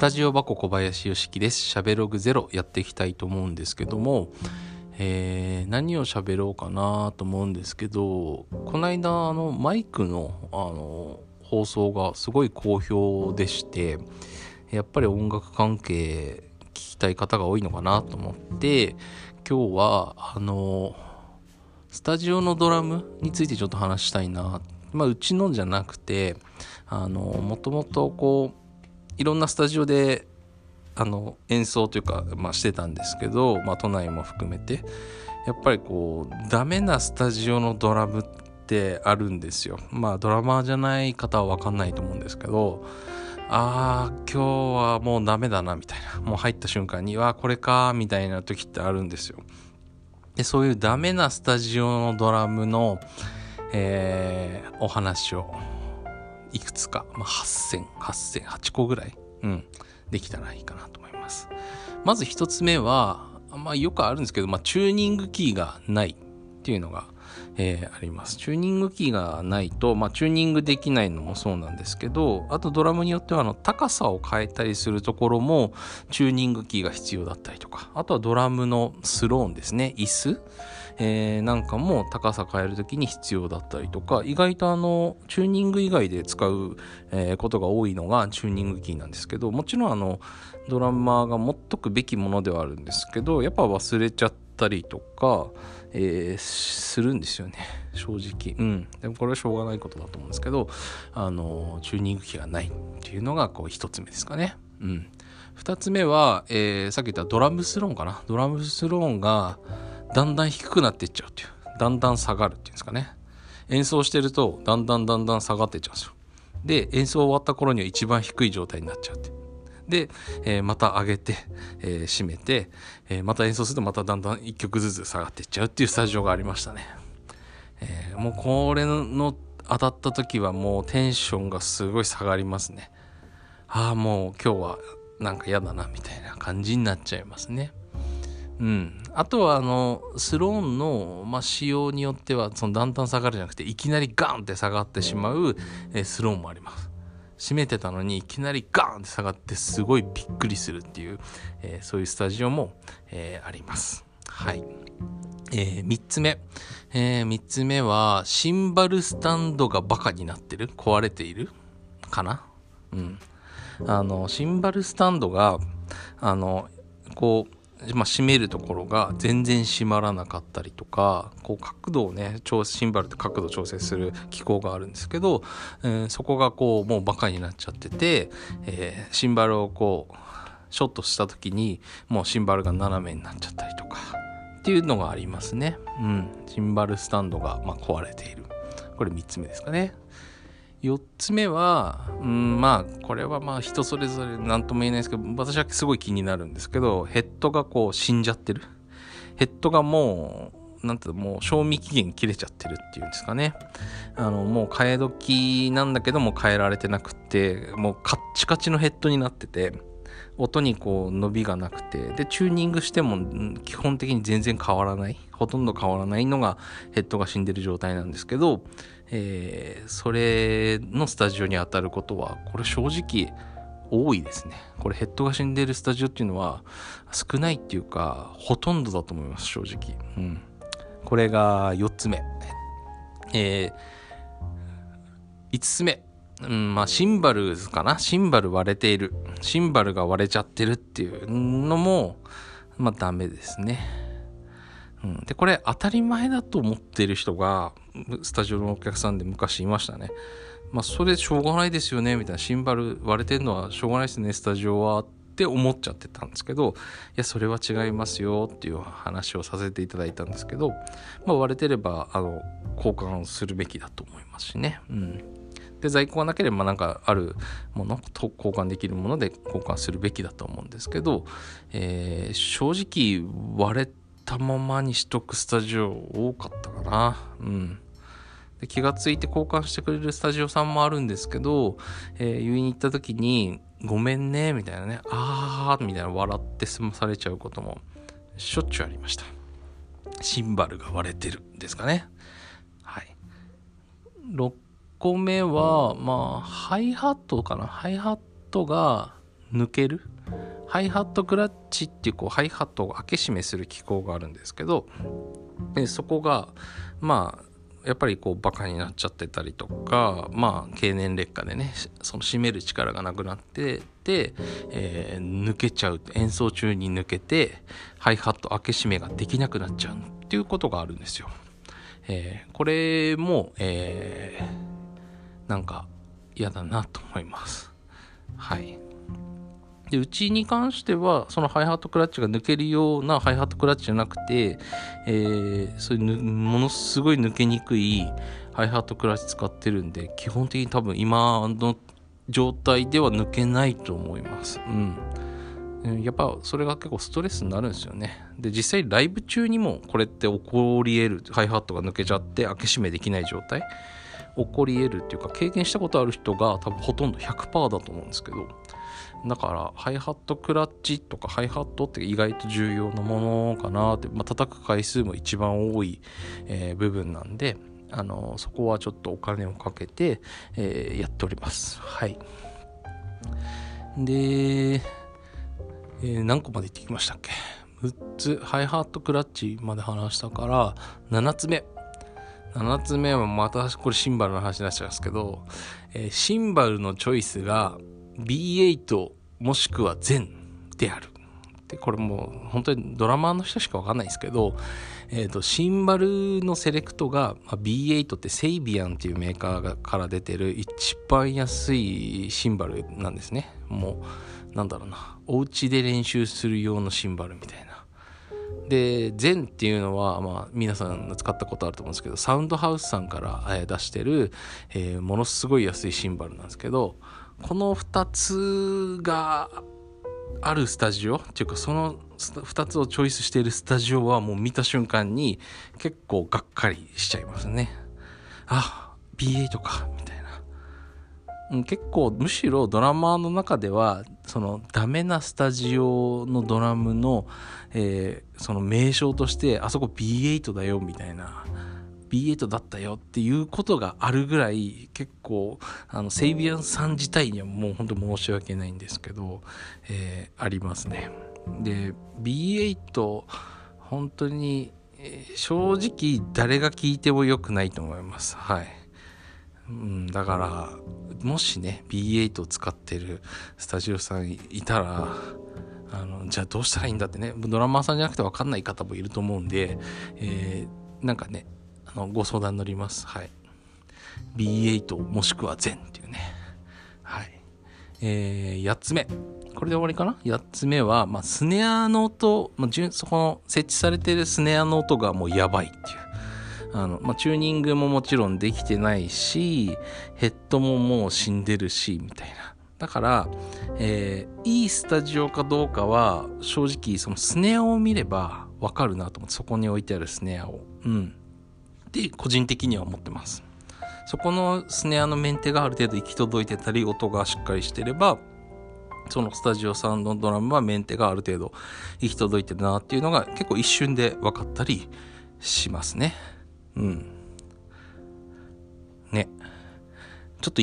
タジオ箱小林よしきです。しゃべログゼロやっていきたいと思うんですけども、えー、何を喋ろうかなと思うんですけど、この間、あの、マイクの、あの、放送がすごい好評でして、やっぱり音楽関係聞きたい方が多いのかなと思って、今日は、あの、スタジオのドラムについてちょっと話したいな。まあ、うちのじゃなくて、あの、もともとこう、いろんなスタジオであの演奏というか、まあ、してたんですけど、まあ、都内も含めて。やっぱりこうダメなスタジオのドラムってあるんですよ。まあドラマーじゃない方は分かんないと思うんですけどあー今日はもうダメだなみたいな。もう入った瞬間にわこれかみたいな時ってあるんですよ。でそういうダメなスタジオのドラムの、えー、お話をいくつか、まあ、8000、8000、8個ぐらい、うん、できたらいいかなと思います。まず一つ目は、まあよくあるんですけど、まあチューニングキーがないっていうのが、えー、あります。チューニングキーがないと、まあチューニングできないのもそうなんですけど、あとドラムによってはあの高さを変えたりするところもチューニングキーが必要だったりとか、あとはドラムのスローンですね、椅子。えー、なんかも高さ変える時に必要だったりとか意外とあのチューニング以外で使う、えー、ことが多いのがチューニングキーなんですけどもちろんあのドラマーが持っとくべきものではあるんですけどやっぱ忘れちゃったりとか、えー、するんですよね。正直。うん。でもこれはしょうがないことだと思うんですけどあのチューニングキーがないっていうのがこう一つ目ですかね。うん。二つ目は、えー、さっき言ったドラムスローンかな。ドラムスローンがだんだん低くなっていっちゃうっていう。だんだん下がるっていうんですかね。演奏してるとだんだんだんだん下がっていっちゃうんですよ。で演奏終わった頃には一番低い状態になっちゃうってで、えー、また上げて、えー、締めて、えー、また演奏するとまただんだん1曲ずつ下がっていっちゃうっていうスタジオがありましたね、えもうこれの当たった時はもうテンションがすごい下がりますね。ああもう今日はなんか嫌だなみたいな感じになっちゃいますね。うん、あとはあのスローンの、まあ、仕様によってはそのだんだん下がるじゃなくていきなりガンって下がってしまう、えスローンもあります。閉めてたのにいきなりガンって下がってすごいびっくりするっていう、えー、そういうスタジオも、えー、あります。はい、えー、3つ目、えー、3つ目はシンバルスタンドがバカになってる。壊れている。かな。うん。あのシンバルスタンドがあのこうまあ、閉めるところが全然閉まらなかったりとかこう角度をねシンバルって角度調整する機構があるんですけど、えー、そこがこうもうバカになっちゃってて、えー、シンバルをこうショットした時にもうシンバルが斜めになっちゃったりとかっていうのがありますね。うん、シンバルスタンドがま壊れているこれ3つ目ですかね。4つ目は、うん、まあこれはまあ人それぞれ何とも言えないですけど私はすごい気になるんですけどヘッドがこう死んじゃってる。ヘッドがもうなんていうもう賞味期限切れちゃってるっていうんですかね。あのもう替え時なんだけども変えられてなくってもうカッチカチのヘッドになってて。音にこう伸びがなくてでチューニングしても基本的に全然変わらないほとんど変わらないのがヘッドが死んでる状態なんですけどえー、それのスタジオに当たることはこれ正直多いですね。これヘッドが死んでるスタジオっていうのは少ないっていうかほとんどだと思います正直、うん、これが4つ目。えー、5つ目。うんまあ、シンバルかな？シンバル割れている。シンバルが割れちゃってるっていうのもまあダメですね。うん、でこれ当たり前だと思っている人がスタジオのお客さんで昔いましたね。まあそれしょうがないですよねみたいな。シンバル割れてるのはしょうがないですねスタジオはって思っちゃってたんですけどいやそれは違いますよっていう話をさせていただいたんですけど、まあ、割れてればあの交換するべきだと思いますしね。うん。で在庫がなければなんかあるものと交換できるもので交換するべきだと思うんですけど、えー、正直割れたままにしとくスタジオ多かったかな。うん。で気がついて交換してくれるスタジオさんもあるんですけど、えー、いに行った時に、ごめんね、みたいなね、あー、みたいな笑って済まされちゃうこともしょっちゅうありました。シンバルが割れてるですかね。はい。個目は、まあ、ハイハットかな。ハイハットが抜けるハイハットクラッチっていうこうハイハットを開け閉めする機構があるんですけどでそこがまあやっぱりこうバカになっちゃってたりとかまあ経年劣化でねその締める力がなくなってて、えー、抜けちゃう演奏中に抜けてハイハット開け閉めができなくなっちゃうっていうことがあるんですよ。えー、これも、えー、なんか嫌だなと思います。はい。で、うちに関しては、そのハイハットクラッチが抜けるようなハイハットクラッチじゃなくて、えー、そういうものすごい抜けにくいハイハットクラッチ使ってるんで、基本的に多分今の状態では抜けないと思います。うん。やっぱそれが結構ストレスになるんですよね。で、実際ライブ中にもこれって起こり得る、ハイハットが抜けちゃって開け閉めできない状態起こり得るっていうか経験したことある人が多分ほとんど100%だと思うんですけどだからハイハットクラッチとかハイハットって意外と重要なものかなって、まあ、叩く回数も一番多い、えー、部分なんであのそこはちょっとお金をかけて、えー、やっております。はい。で、えー、何個まで言ってきましたっけ？6つ。ハイハットクラッチまで話したから7つ目。7つ目はまたこれシンバルの話になっちゃいますけど、えー、シンバルのチョイスが B8 もしくは全である。でこれもう本当にドラマーの人しかわかんないですけど、えーと、シンバルのセレクトが、まあ、B8 ってセイビアンっていうメーカーから出てる一番安いシンバルなんですね。もうなんだろうな。お家で練習する用のシンバルみたいな。で全っていうのは、まあ、皆さん使ったことあると思うんですけどサウンドハウスさんから、出してる、えー、ものすごい安いシンバルなんですけどこの2つがあるスタジオっていうかその2つをチョイスしているスタジオはもう見た瞬間に結構がっかりしちゃいますね。あ B8 かみたいな。結構むしろドラマーの中ではそのダメなスタジオのドラムの、えー、その名称としてあそこ B8 だよみたいな B8 だったよっていうことがあるぐらい結構あのセイビアンさん自体にはもう本当申し訳ないんですけど、えー、ありますね。で B8 本当に、正直誰が聞いても良くないと思います。はい。うん、だからもしね B8 を使ってるスタジオさんいたらあのじゃあどうしたらいいんだってねドラマーさんじゃなくて分かんない方もいると思うんで、えー、なんかねあのご相談乗ります。はい。B8 もしくは全っていうね。はい。えー、8つ目。これで終わりかな ?8 つ目は、まあ、スネアの音、まあ、そこの設置されてるスネアの音がもうやばいっていう。あの、まあ、チューニングももちろんできてないし、ヘッドももう死んでるし、みたいな。だから、えー、いいスタジオかどうかは、正直、そのスネアを見ればわかるなと思って、そこに置いてあるスネアを。うん。で、個人的には思ってます。そこのスネアのメンテがある程度行き届いてたり、音がしっかりしてれば、そのスタジオさんのドラムはメンテがある程度行き届いてるなっていうのが結構一瞬で分かったりしますね。うん。ね。ちょっと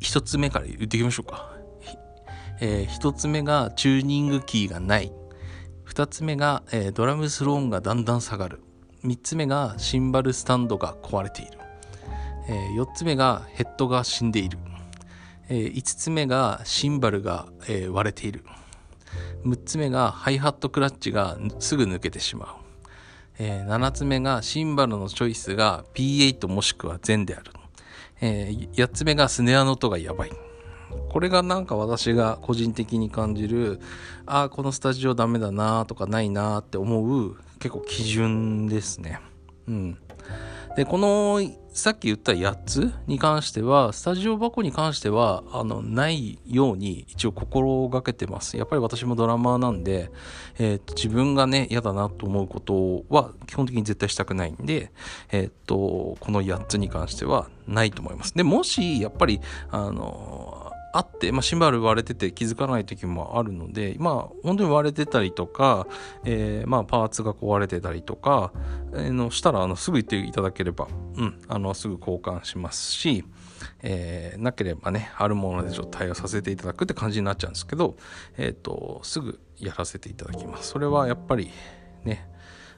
一つ目から言っていきましょうか。えー、一つ目がチューニングキーがない。二つ目が、えー、ドラムスローンがだんだん下がる。三つ目がシンバルスタンドが壊れている。えー、四つ目がヘッドが死んでいる。えー、五つ目がシンバルが、えー、割れている。六つ目がハイハットクラッチがすぐ抜けてしまう。えー、7つ目がシンバルのチョイスが P8 もしくは全である。えー、8つ目がスネアの音がやばい。これがなんか私が個人的に感じる、ああ、このスタジオダメだなとかないなって思う結構基準ですね。うん。で、このさっき言った8つに関しては、スタジオ箱に関しては、あの、ないように一応心がけてます。やっぱり私もドラマーなんで、えー、っと、自分がね、嫌だなと思うことは基本的に絶対したくないんで、えー、っと、この8つに関してはないと思います。で、もし、やっぱり、あの、あって、まあ、シンバル割れてて気づかない時もあるので、まあ、本当に割れてたりとか、えー、まあ、パーツが壊れてたりとか、えー、のしたらあのすぐ言っていただければ、うん、あのすぐ交換しますし、えー、なければねあるものでちょっと対応させていただくって感じになっちゃうんですけど、えーと、すぐやらせていただきます。それはやっぱりね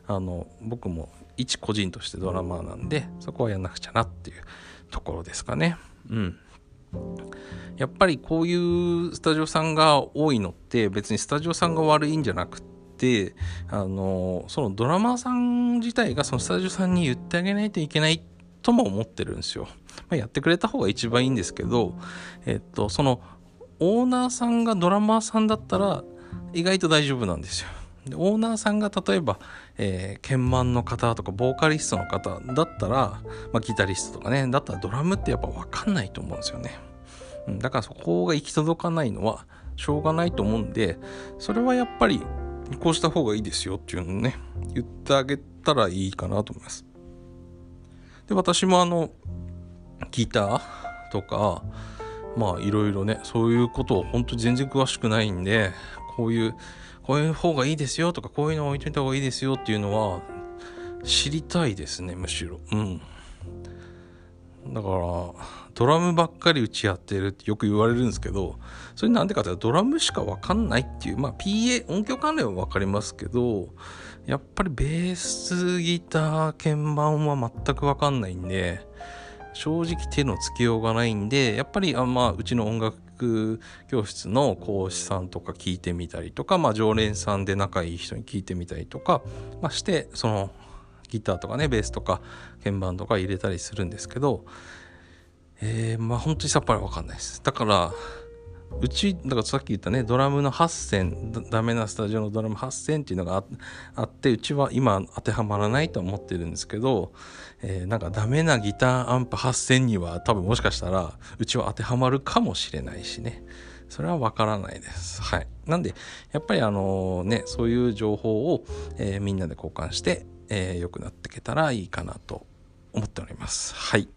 あの僕も一個人としてドラマーなんでそこはやんなくちゃなっていうところですかね。うん。やっぱりこういうスタジオさんが多いのって別にスタジオさんが悪いんじゃなくてあのそのドラマーさん自体がそのスタジオさんに言ってあげないといけないとも思ってるんですよ。まあ、やってくれた方が一番いいんですけど、えっと、そのオーナーさんがドラマーさんだったら意外と大丈夫なんですよ。でオーナーさんが例えば、えー、鍵盤の方とかボーカリストの方だったら、まあ、ギタリストとかねだったらドラムってやっぱ分かんないと思うんですよね。うん、だからそこが行き届かないのはしょうがないと思うんでそれはやっぱりこうした方がいいですよっていうのをね言ってあげたらいいかなと思います。で私もあのギターとかまあいろいろねそういうことを本当に全然詳しくないんでこういうこういう方がいいですよとかこういうの置いといた方がいいですよっていうのは知りたいですねむしろ。うん。だからドラムばっかり打ち合ってるってよく言われるんですけどそれなんでかっていうとドラムしか分かんないっていうまあ PA 音響関連は分かりますけどやっぱりベースギター鍵盤は全く分かんないんで正直手のつけようがないんでやっぱりあまあうちの音楽教室の講師さんとか聞いてみたりとか、まあ、常連さんで仲いい人に聞いてみたりとか、まあ、してそのギターとかねベースとか鍵盤とか入れたりするんですけどえー、まあ本当にさっぱり分かんないです。だからうちだからさっき言ったねドラムの8選ダメなスタジオのドラム8選っていうのがあってうちは今当てはまらないと思ってるんですけど、えー、なんかダメなギターアンプ8選には多分もしかしたらうちは当てはまるかもしれないしねそれはわからないです。はい。なんで、やっぱりあのね、そういう情報を、えー、みんなで交換して、えー、良くなっていけたらいいかなと思っております。はい。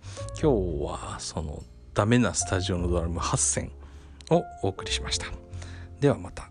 今日はそのダメなスタジオのドラム8選をお送りしました。ではまた。